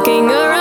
Song I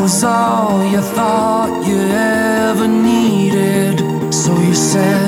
was all you thought you ever needed. So you said.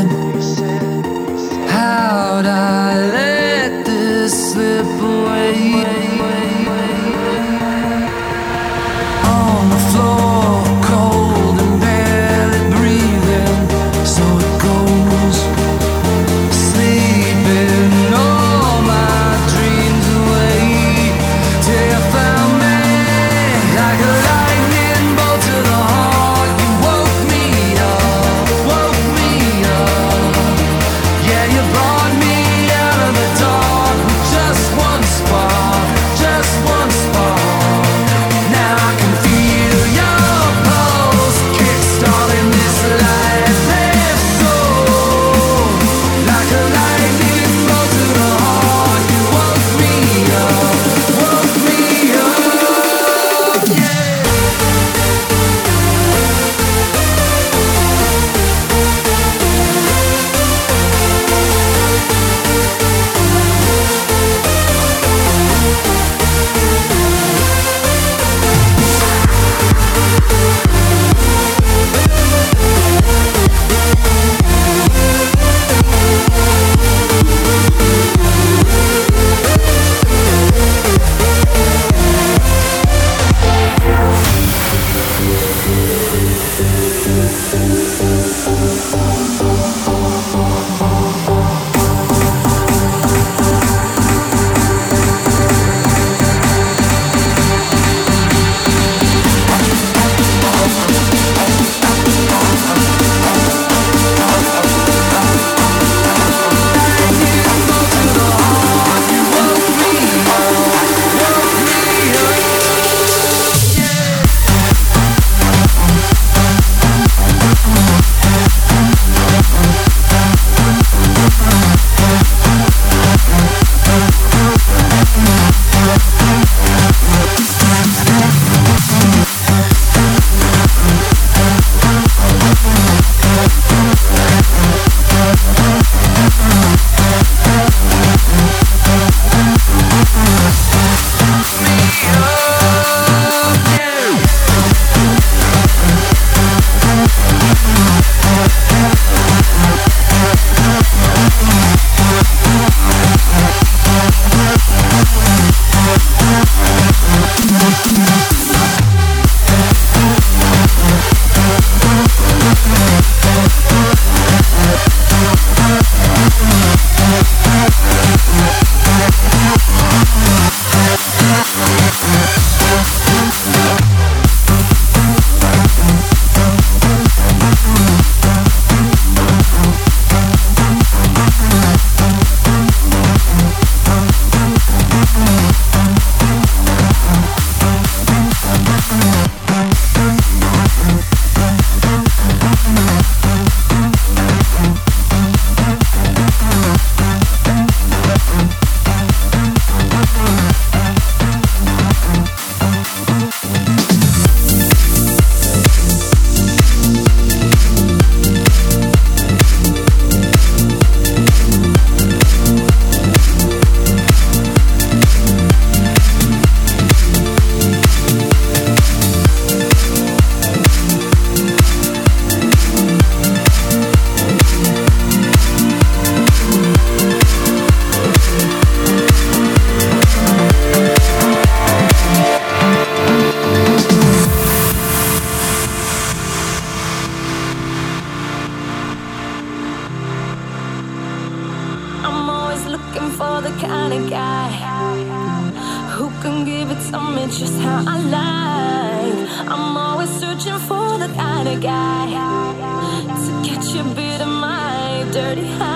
I'm always searching for the kind of guy to get a bit of my dirty.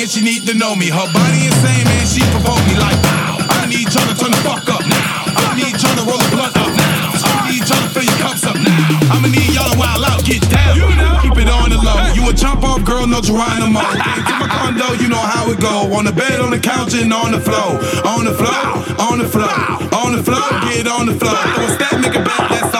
and she need to know me. Her body same man, she provoke me like wow. I need y'all to turn the fuck up now. I need y'all to roll the blunt up now. I need y'all to fill your cups up now. I'ma need y'all to wild out, get down. You know. Keep it on the low. You a jump off girl, no Geronimo. Get my condo, you know how it go. On the bed, on the couch, and on the floor. On the floor, on the floor, on the floor, get on the floor. Throw a step, make a bet. that's all.